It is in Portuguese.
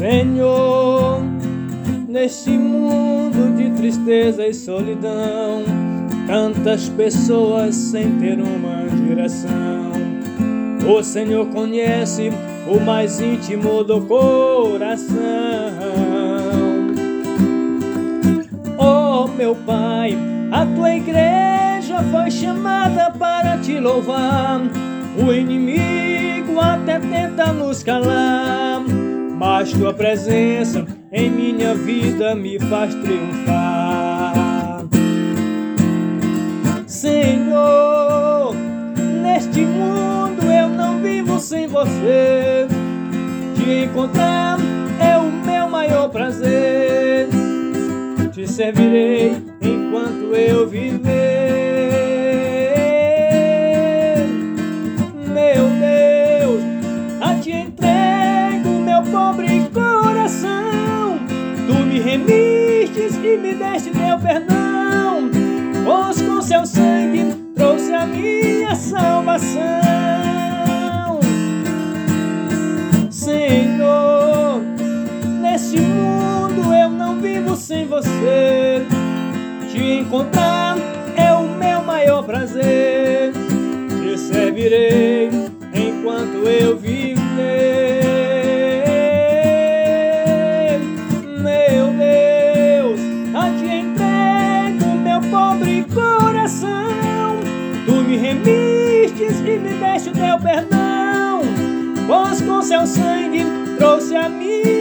Senhor, neste mundo de tristeza e solidão, tantas pessoas sem ter uma direção. O Senhor conhece o mais íntimo do coração. Oh, meu Pai, a tua igreja foi chamada para te louvar. O inimigo até tenta nos calar mas tua presença em minha vida me faz triunfar. Senhor, neste mundo eu não vivo sem você. Te encontrar é o meu maior prazer. Te servirei enquanto eu viver. Remistes e me deste teu perdão, pois com seu sangue trouxe a minha salvação. Senhor, neste mundo eu não vivo sem você. Te encontrar é o meu maior prazer. Te servirei enquanto eu viver. Me remistes e me deste o teu perdão, pois com seu sangue trouxe a salvação.